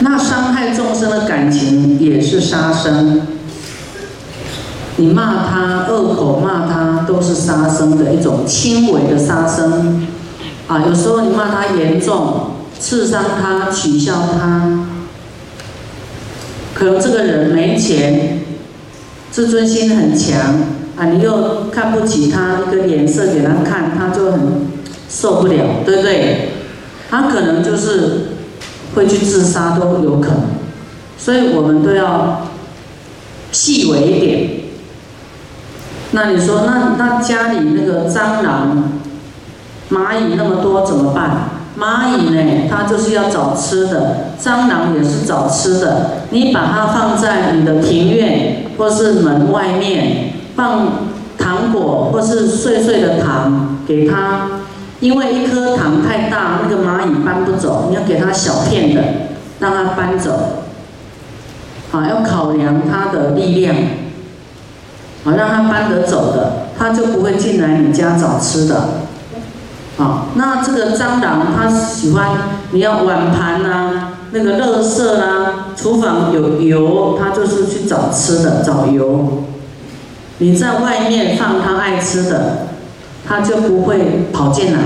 那伤害众生的感情也是杀生。你骂他恶口骂他，都是杀生的一种轻微的杀生。啊，有时候你骂他严重，刺伤他，取笑他，可能这个人没钱，自尊心很强啊，你又看不起他，一个脸色给他看，他就很受不了，对不对？他可能就是会去自杀都有可能，所以我们都要细微一点。那你说，那那家里那个蟑螂、蚂蚁那么多怎么办？蚂蚁呢，它就是要找吃的；蟑螂也是找吃的。你把它放在你的庭院或是门外面，放糖果或是碎碎的糖给它。因为一颗糖太大，那个蚂蚁搬不走，你要给它小片的，让它搬走。好，要考量它的力量，好让它搬得走的，它就不会进来你家找吃的。好，那这个蟑螂它喜欢你要碗盘呐，那个垃圾啦，厨房有油，它就是去找吃的，找油。你在外面放它爱吃的。他就不会跑进来。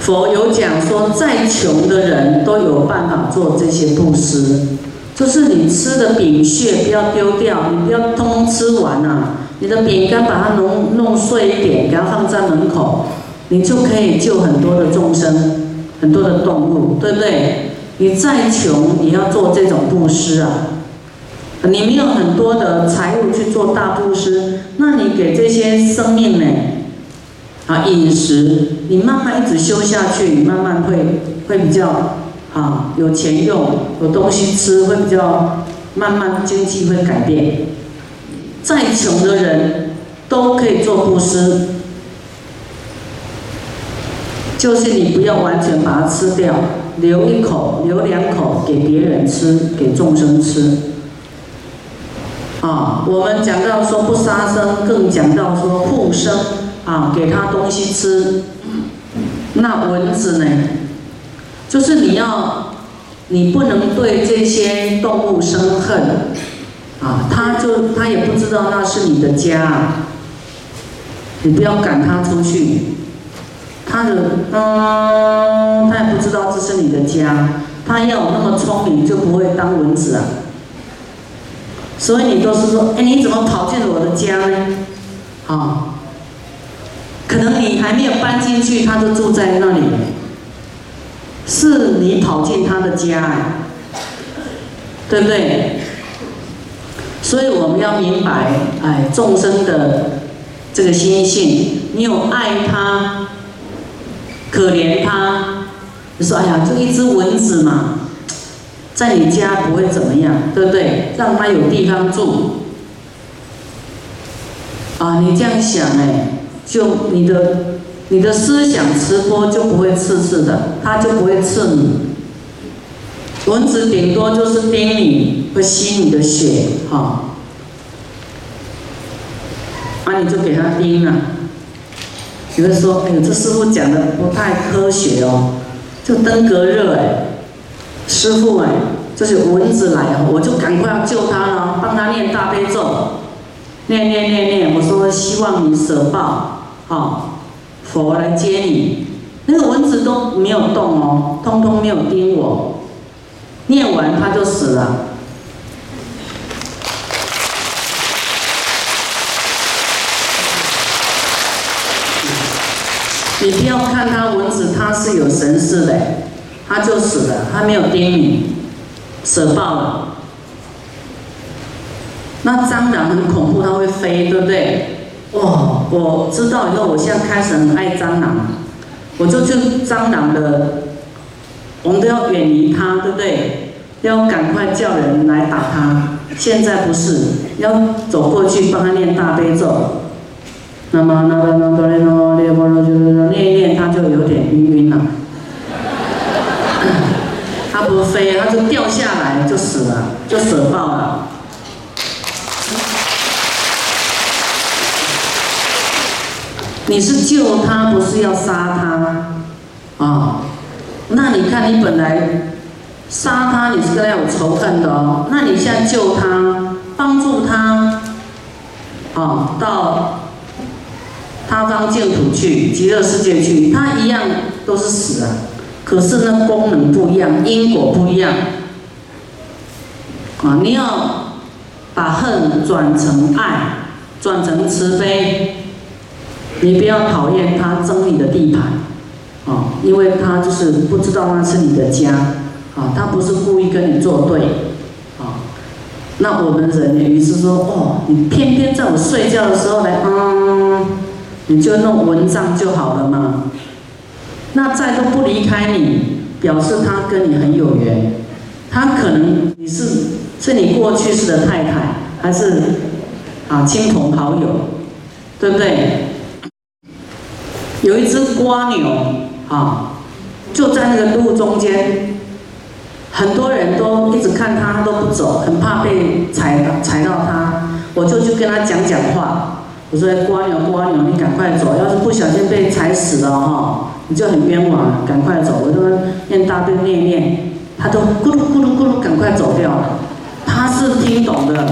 佛有讲说，再穷的人都有办法做这些布施，就是你吃的饼屑不要丢掉，你不要通通吃完啊。你的饼干把它弄弄碎一点，给它放在门口，你就可以救很多的众生，很多的动物，对不对？你再穷也要做这种布施啊。你没有很多的财物去做大布施，那你给这些生命呢？啊，饮食，你慢慢一直修下去，你慢慢会会比较啊有钱用，有东西吃，会比较慢慢经济会改变。再穷的人都可以做布施，就是你不要完全把它吃掉，留一口，留两口给别人吃，给众生吃。啊，我们讲到说不杀生，更讲到说护生啊，给他东西吃。那蚊子呢？就是你要，你不能对这些动物生恨啊，他就他也不知道那是你的家，你不要赶他出去。他的嗯，他也不知道这是你的家，他要有那么聪明，就不会当蚊子啊。所以你都是说，哎，你怎么跑进我的家呢？啊，可能你还没有搬进去，他就住在那里，是你跑进他的家，对不对？所以我们要明白，哎，众生的这个心性，你有爱他，可怜他，你说，哎呀，就一只蚊子嘛。在你家不会怎么样，对不对？让他有地方住。啊，你这样想哎，就你的你的思想吃播就不会刺刺的，它就不会刺你。蚊子顶多就是叮你，会吸你的血，哈。啊，你就给它叮了。有人说，哎呦，这师傅讲的不太科学哦，就登革热哎。师傅哎，就是蚊子来了，我就赶快要救他了，帮他念大悲咒，念念念念。我说希望你舍报，好，佛来接你。那个蚊子都没有动哦，通通没有叮我。念完他就死了。你不要看他蚊子，它是有神识的。他就死了，他没有叮你，舍爆了。那蟑螂很恐怖，它会飞，对不对？哇，我知道以后，我现在开始很爱蟑螂，我就去蟑螂的，我们都要远离它，对不对？要赶快叫人来打它。现在不是，要走过去帮他念大悲咒。那么那个那个那个那个那个念一念，他就有点晕晕了。它不飞，它就掉下来就死了，就死爆了。你是救它，不是要杀它啊？那你看，你本来杀他，你是跟他有仇恨的哦。那你现在救他，帮助他，啊，到他方净土去，极乐世界去，他一样都是死啊。可是那功能不一样，因果不一样。啊，你要把恨转成爱，转成慈悲。你不要讨厌他争你的地盘，啊，因为他就是不知道那是你的家，啊，他不是故意跟你作对，啊，那我们人呢于是说，哦，你偏偏在我睡觉的时候来，嗯，你就弄蚊帐就好了嘛，那再都不离开你，表示他跟你很有缘，他可能你是是你过去式的太太，还是啊亲朋好友，对不对？有一只瓜牛，啊，就在那个路中间，很多人都一直看它都不走，很怕被踩到踩到它。我就去跟他讲讲话，我说：“瓜牛，瓜牛，你赶快走，要是不小心被踩死了哈，你就很冤枉，赶快走。”我说：“念大悲念念，他都咕噜咕噜咕噜赶快走掉了。”他是听懂的。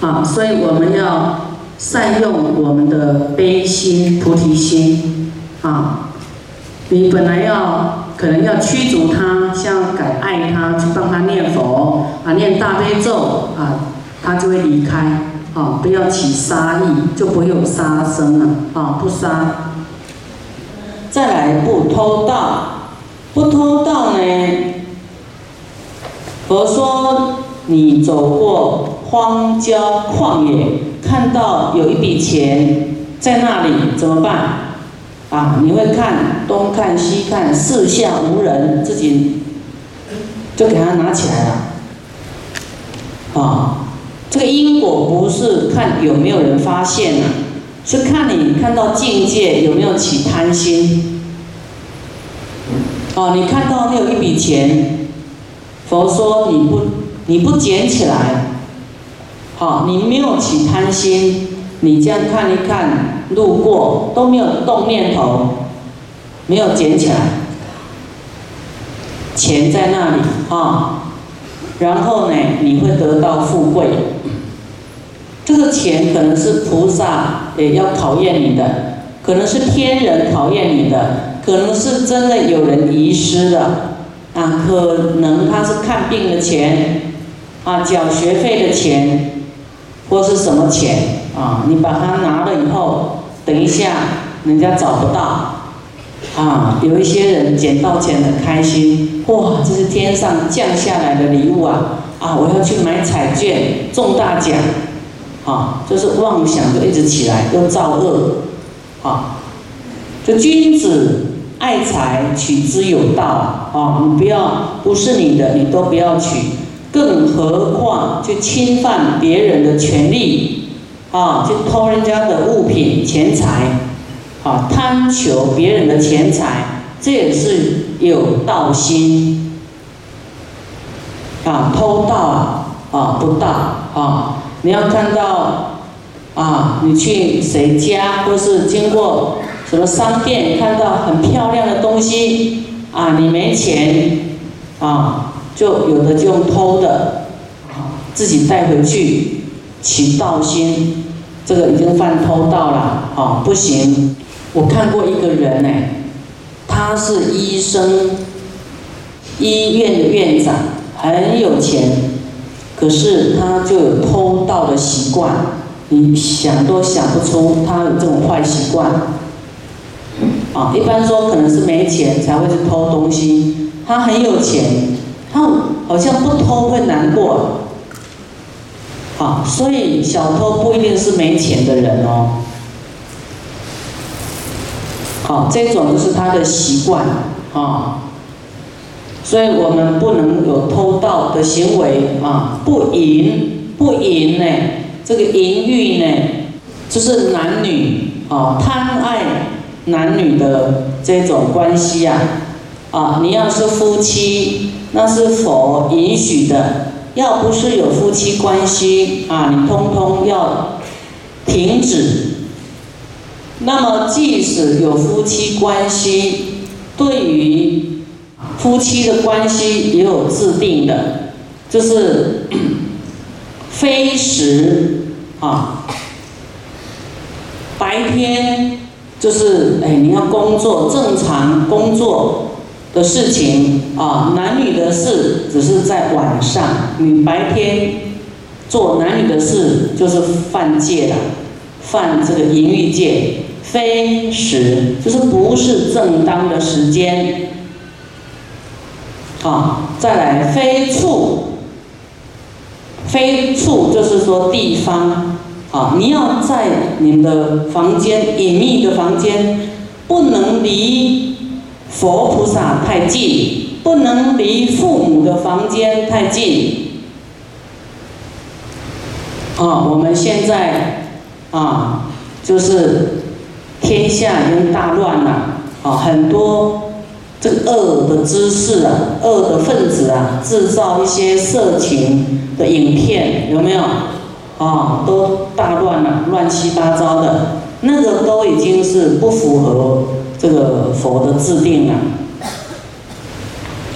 啊，所以我们要善用我们的悲心、菩提心啊。你本来要可能要驱逐他，像改爱他，去帮他念佛啊，念大悲咒啊，他就会离开啊。不要起杀意，就不会有杀生了啊。不杀，再来不偷盗，不偷盗呢？佛说你走过。荒郊旷野，看到有一笔钱在那里，怎么办？啊，你会看东看西看，四下无人，自己就给他拿起来了。啊，这个因果不是看有没有人发现啊，是看你看到境界有没有起贪心。哦，你看到那有一笔钱，佛说你不你不捡起来。好，你没有起贪心，你这样看一看，路过都没有动念头，没有捡起来，钱在那里啊，然后呢，你会得到富贵。这个钱可能是菩萨也要考验你的，可能是天人考验你的，可能是真的有人遗失的，啊，可能他是看病的钱，啊，缴学费的钱。或是什么钱啊？你把它拿了以后，等一下人家找不到，啊，有一些人捡到钱很开心，哇，这是天上降下来的礼物啊！啊，我要去买彩券中大奖，啊，就是妄想就一直起来，又造恶，啊，这君子爱财，取之有道啊！你不要不是你的，你都不要取。更何况去侵犯别人的权利，啊，去偷人家的物品、钱财，啊，贪求别人的钱财，这也是有盗心，啊，偷盗啊，不盗啊，你要看到，啊，你去谁家，或是经过什么商店，看到很漂亮的东西，啊，你没钱，啊。就有的就用偷的，啊，自己带回去，起盗心，这个已经犯偷盗了，啊，不行。我看过一个人呢，他是医生，医院的院长，很有钱，可是他就有偷盗的习惯，你想都想不出他有这种坏习惯。啊，一般说可能是没钱才会去偷东西，他很有钱。他好像不偷会难过，好，所以小偷不一定是没钱的人哦。好，这种是他的习惯啊，所以我们不能有偷盗的行为啊，不淫不淫呢，这个淫欲呢，就是男女啊贪爱男女的这种关系啊，啊，你要是夫妻。那是否允许的？要不是有夫妻关系啊，你通通要停止。那么即使有夫妻关系，对于夫妻的关系也有制定的，就是 非时啊，白天就是哎你要工作正常工作的事情啊，男女的事只是在晚上，你白天做男女的事就是犯戒了，犯这个淫欲戒，非时就是不是正当的时间。啊，再来非处，非处就是说地方，啊，你要在你的房间隐秘的房间，不能离佛菩萨太近，不能离父母的房间太近。啊，我们现在啊，就是天下已经大乱了，啊，很多。这个恶的知识啊，恶的分子啊，制造一些色情的影片，有没有？啊，都大乱了，乱七八糟的，那个都已经是不符合这个佛的制定啊。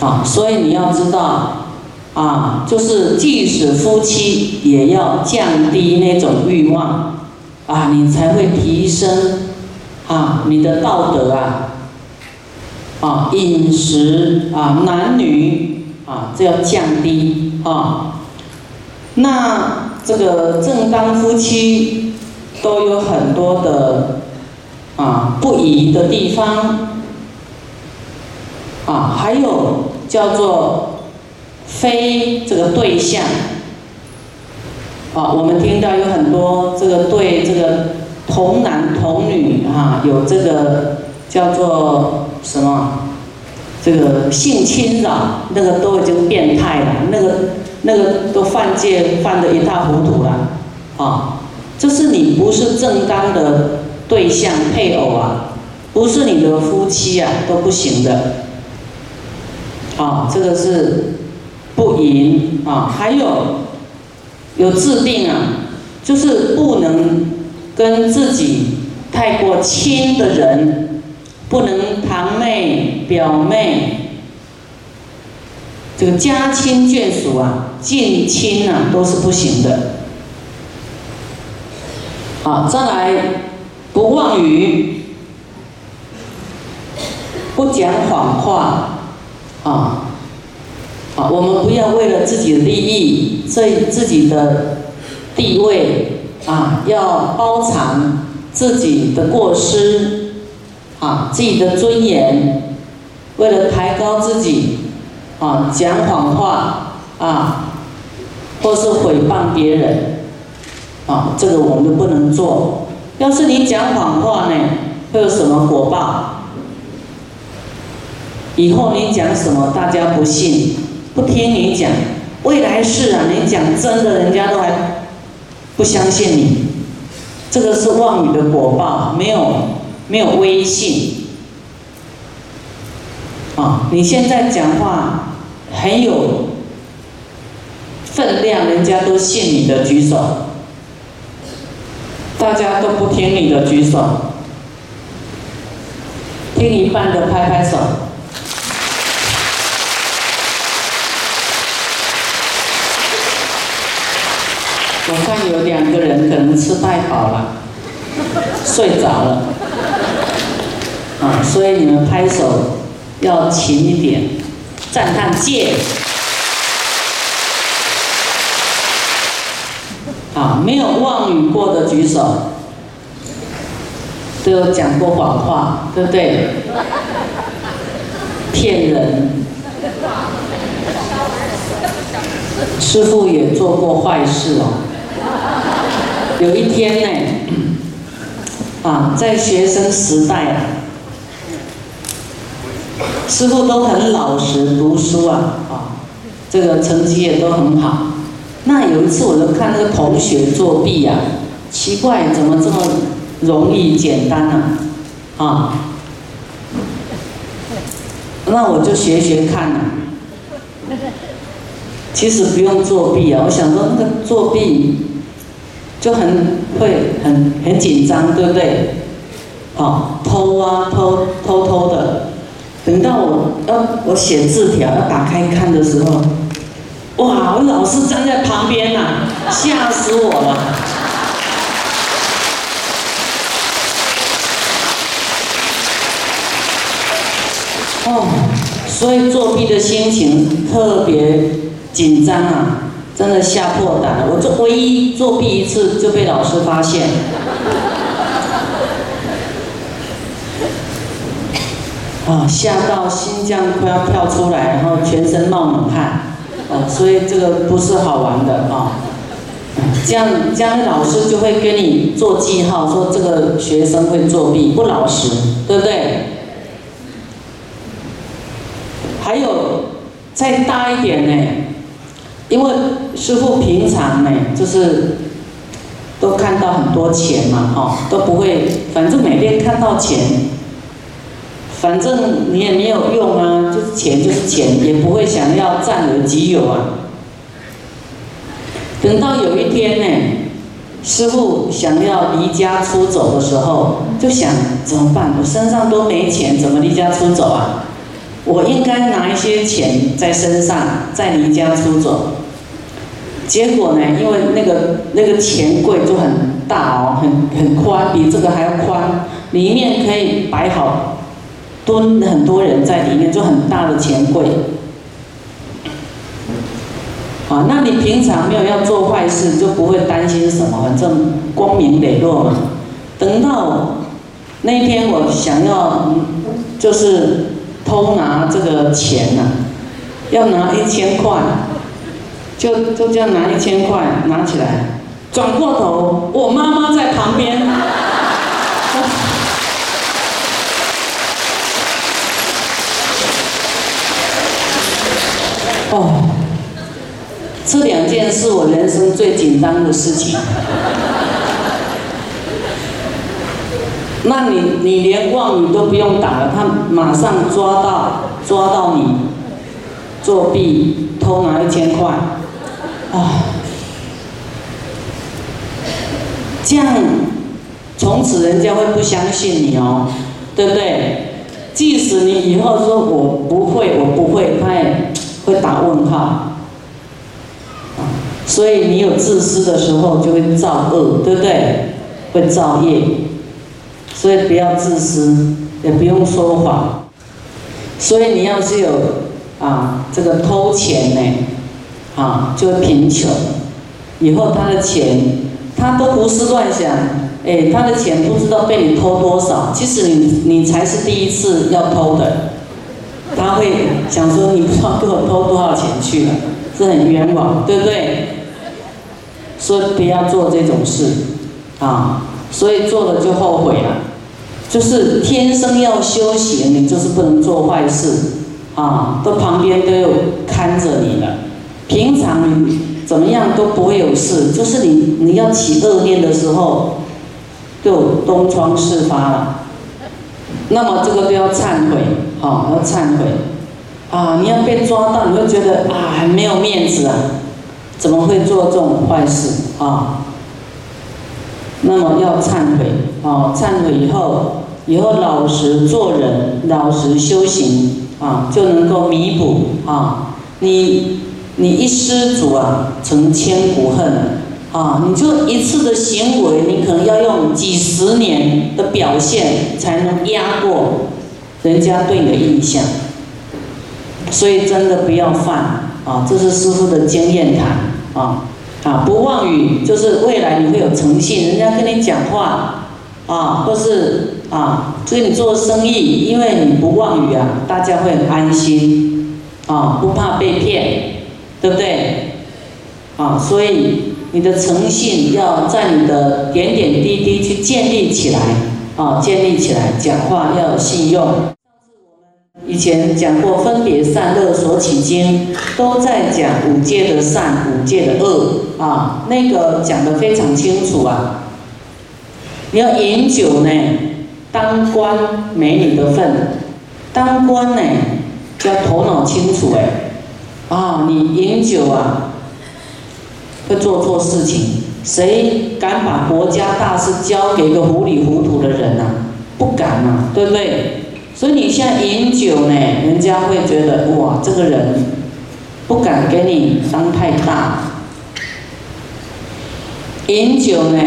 啊，所以你要知道，啊，就是即使夫妻也要降低那种欲望，啊，你才会提升，啊，你的道德啊。啊，饮食啊，男女啊，这要降低啊。那这个正当夫妻都有很多的啊不宜的地方啊，还有叫做非这个对象啊，我们听到有很多这个对这个童男童女啊，有这个叫做。什么？这个性侵扰，那个都已经变态了，那个那个都犯戒犯得一塌糊涂了，啊，这是你不是正当的对象配偶啊，不是你的夫妻啊都不行的，啊，这个是不淫啊，还有有制定啊，就是不能跟自己太过亲的人。不能堂妹、表妹，这个家亲眷属啊，近亲啊，都是不行的。好，再来，不妄语，不讲谎话，啊，啊，我们不要为了自己的利益、这自己的地位啊，要包藏自己的过失。啊，自己的尊严，为了抬高自己，啊，讲谎话，啊，或是诽谤别人，啊，这个我们都不能做。要是你讲谎话呢，会有什么果报？以后你讲什么，大家不信，不听你讲，未来世啊，你讲真的，人家都还不相信你，这个是妄语的果报，没有。没有威信啊！你现在讲话很有分量，人家都信你的，举手。大家都不听你的，举手。听一半的，拍拍手。我看有两个人可能吃太饱了，睡着了。啊，所以你们拍手要勤一点，赞叹戒。啊，没有妄语过的举手，都有讲过谎话，对不对？骗人。师傅也做过坏事哦。有一天呢，啊，在学生时代啊。师傅都很老实读书啊，啊，这个成绩也都很好。那有一次我就看那个同学作弊呀，奇怪，怎么这么容易简单呢？啊，那我就学学看呐。其实不用作弊啊，我想说那个作弊就很会很很紧张，对不对？啊，偷啊，偷偷偷的。等到我要我写字条要打开看的时候，哇，我老师站在旁边呐，吓死我了。哦，所以作弊的心情特别紧张啊，真的吓破胆了。我这唯一作弊一次就被老师发现。啊，吓到心脏快要跳出来，然后全身冒冷汗，所以这个不是好玩的啊。这样，这样老师就会跟你做记号，说这个学生会作弊，不老实，对不对？还有再大一点呢，因为师傅平常呢，就是都看到很多钱嘛，哈，都不会，反正每天看到钱。反正你也没有用啊，就是钱就是钱，也不会想要占为己有啊。等到有一天呢，师傅想要离家出走的时候，就想怎么办？我身上都没钱，怎么离家出走啊？我应该拿一些钱在身上，再离家出走。结果呢，因为那个那个钱柜就很大哦，很很宽，比这个还要宽，里面可以摆好。蹲很多人在里面，就很大的钱柜。啊，那你平常没有要做坏事，就不会担心什么，反正光明磊落嘛。等到那天我想要，就是偷拿这个钱呐，要拿一千块，就就这样拿一千块拿起来，转过头，我妈妈在旁边。哦，这两件是我人生最紧张的事情。那你你连望你都不用打了，他马上抓到抓到你作弊偷拿一千块，啊，这样从此人家会不相信你哦，对不对？即使你以后说我不会，我不会，他也。会打问号，啊，所以你有自私的时候就会造恶，对不对？会造业，所以不要自私，也不用说谎。所以你要是有啊这个偷钱呢，啊就会贫穷。以后他的钱他都胡思乱想，哎，他的钱不知道被你偷多少，其实你你才是第一次要偷的。他会想说：“你不知道给我偷多少钱去了，是很冤枉，对不对？”所以不要做这种事，啊，所以做了就后悔了。就是天生要修行，你就是不能做坏事，啊，都旁边都有看着你的。平常你怎么样都不会有事，就是你你要起恶念的时候，就东窗事发了。那么这个都要忏悔，好，要忏悔，啊，你要被抓到，你会觉得啊，很没有面子啊，怎么会做这种坏事啊？那么要忏悔，啊，忏悔以后，以后老实做人，老实修行，啊，就能够弥补啊，你你一失足啊，成千古恨。啊，你就一次的行为，你可能要用几十年的表现才能压过人家对你的印象，所以真的不要犯啊！这是师傅的经验谈啊啊！不妄语，就是未来你会有诚信，人家跟你讲话啊，或是啊跟你做生意，因为你不妄语啊，大家会很安心啊，不怕被骗，对不对？啊，所以。你的诚信要在你的点点滴滴去建立起来，啊，建立起来，讲话要有信用。以前讲过分别善恶所起经，都在讲五戒的善，五戒的恶，啊，那个讲得非常清楚啊。你要饮酒呢，当官没你的份，当官呢，要头脑清楚哎，啊，你饮酒啊。会做错事情，谁敢把国家大事交给一个糊里糊涂的人呢？不敢嘛，对不对？所以你现在饮酒呢，人家会觉得哇，这个人不敢给你当太大。饮酒呢，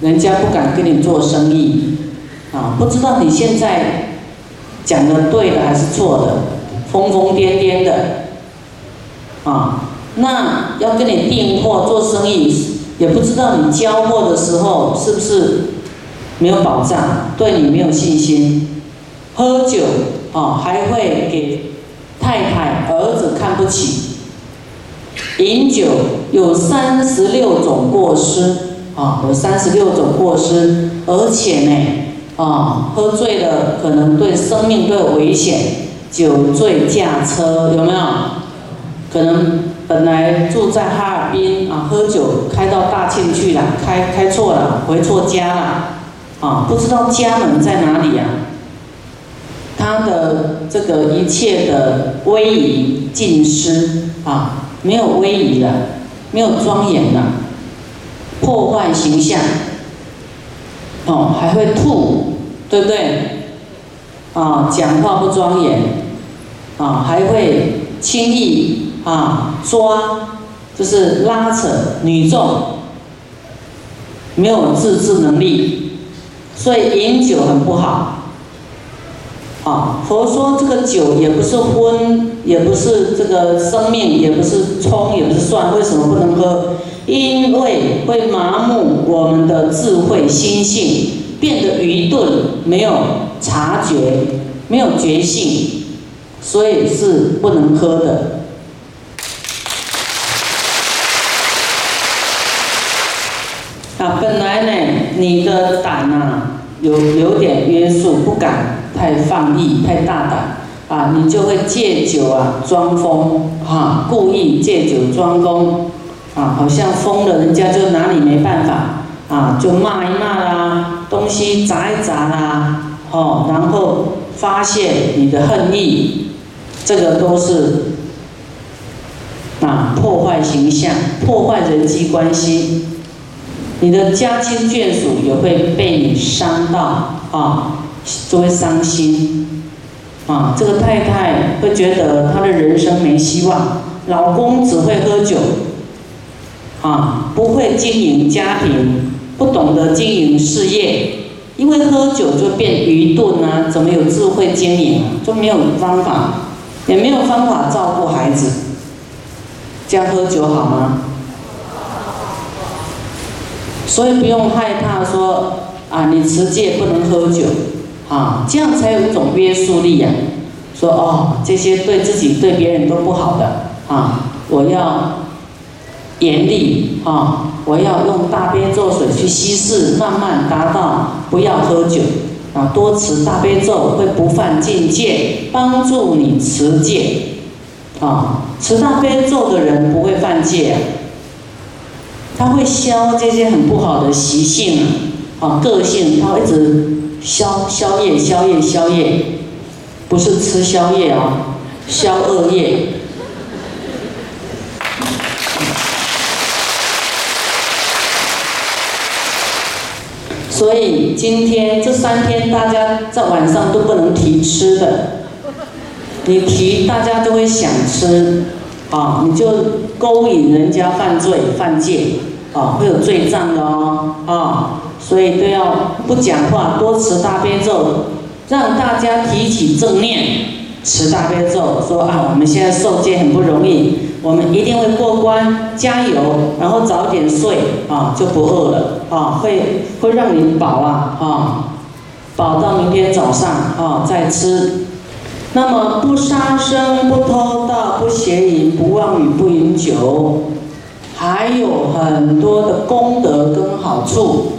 人家不敢跟你做生意，啊，不知道你现在讲的对的还是错的，疯疯癫癫的，啊，那要跟你订货做生意。也不知道你交货的时候是不是没有保障，对你没有信心。喝酒啊，还会给太太、儿子看不起。饮酒有三十六种过失啊，有三十六种过失，而且呢啊，喝醉了可能对生命都有危险。酒醉驾车有没有？可能。本来住在哈尔滨啊，喝酒开到大庆去了，开开错了，回错家了，啊，不知道家门在哪里呀？他的这个一切的威仪尽失啊，没有威仪了，没有庄严了，破坏形象，哦，还会吐，对不对？啊，讲话不庄严，啊，还会轻易。啊，抓就是拉扯女众，没有自制能力，所以饮酒很不好。啊，佛说这个酒也不是荤，也不是这个生命，也不是葱，也不是蒜，为什么不能喝？因为会麻木我们的智慧心性，变得愚钝，没有察觉，没有觉性，所以是不能喝的。啊，本来呢，你的胆呐有有点约束，不敢太放逸、太大胆啊，你就会借酒啊装疯啊，故意借酒装疯啊，好像疯了，人家就拿你没办法啊，就骂一骂啦，东西砸一砸啦，哦，然后发泄你的恨意，这个都是啊破坏形象、破坏人际关系。你的家亲眷属也会被你伤到啊，就会伤心啊。这个太太会觉得她的人生没希望，老公只会喝酒啊，不会经营家庭，不懂得经营事业，因为喝酒就变愚钝啊，怎么有智慧经营啊？就没有方法，也没有方法照顾孩子，这样喝酒好吗？所以不用害怕说啊，你持戒不能喝酒，啊，这样才有一种约束力呀。说哦，这些对自己对别人都不好的啊，我要严厉啊，我要用大悲咒水去稀释，慢慢达到不要喝酒啊，多持大悲咒会不犯境界，帮助你持戒啊，持大悲咒的人不会犯戒。他会消这些很不好的习性啊，个性，他会一直消消业、消业、消业，不是吃宵夜啊，消恶业。所以今天这三天，大家在晚上都不能提吃的，你提大家都会想吃，啊，你就勾引人家犯罪、犯戒。啊，会有罪障的哦，啊，所以都要不讲话，多持大悲咒，让大家提起正念，持大悲咒，说啊，我们现在受戒很不容易，我们一定会过关，加油，然后早点睡，啊，就不饿了，啊，会会让你饱啊，啊，饱到明天早上，啊，再吃。那么不杀生，不偷盗，不邪淫，不妄语，不饮酒。还有很多的功德跟好处